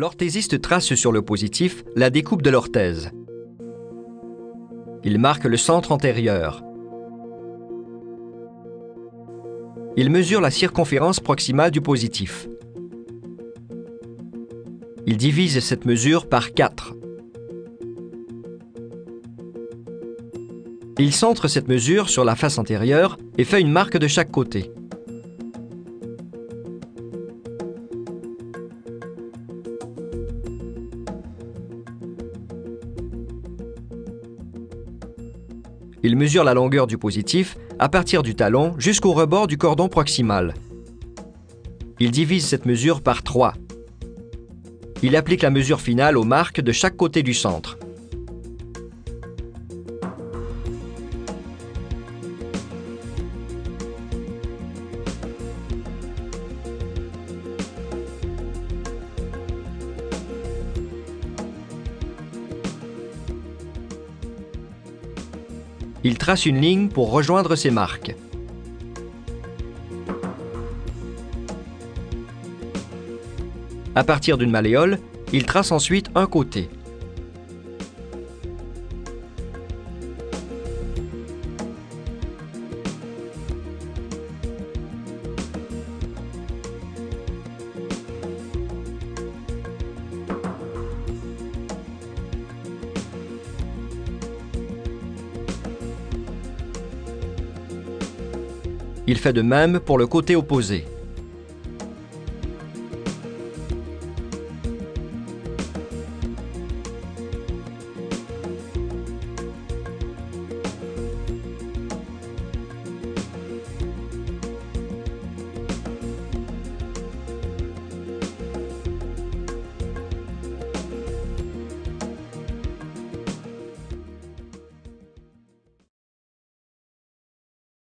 L'orthésiste trace sur le positif la découpe de l'orthèse. Il marque le centre antérieur. Il mesure la circonférence proximale du positif. Il divise cette mesure par 4. Il centre cette mesure sur la face antérieure et fait une marque de chaque côté. Il mesure la longueur du positif à partir du talon jusqu'au rebord du cordon proximal. Il divise cette mesure par 3. Il applique la mesure finale aux marques de chaque côté du centre. Il trace une ligne pour rejoindre ces marques. À partir d'une malléole, il trace ensuite un côté. Il fait de même pour le côté opposé.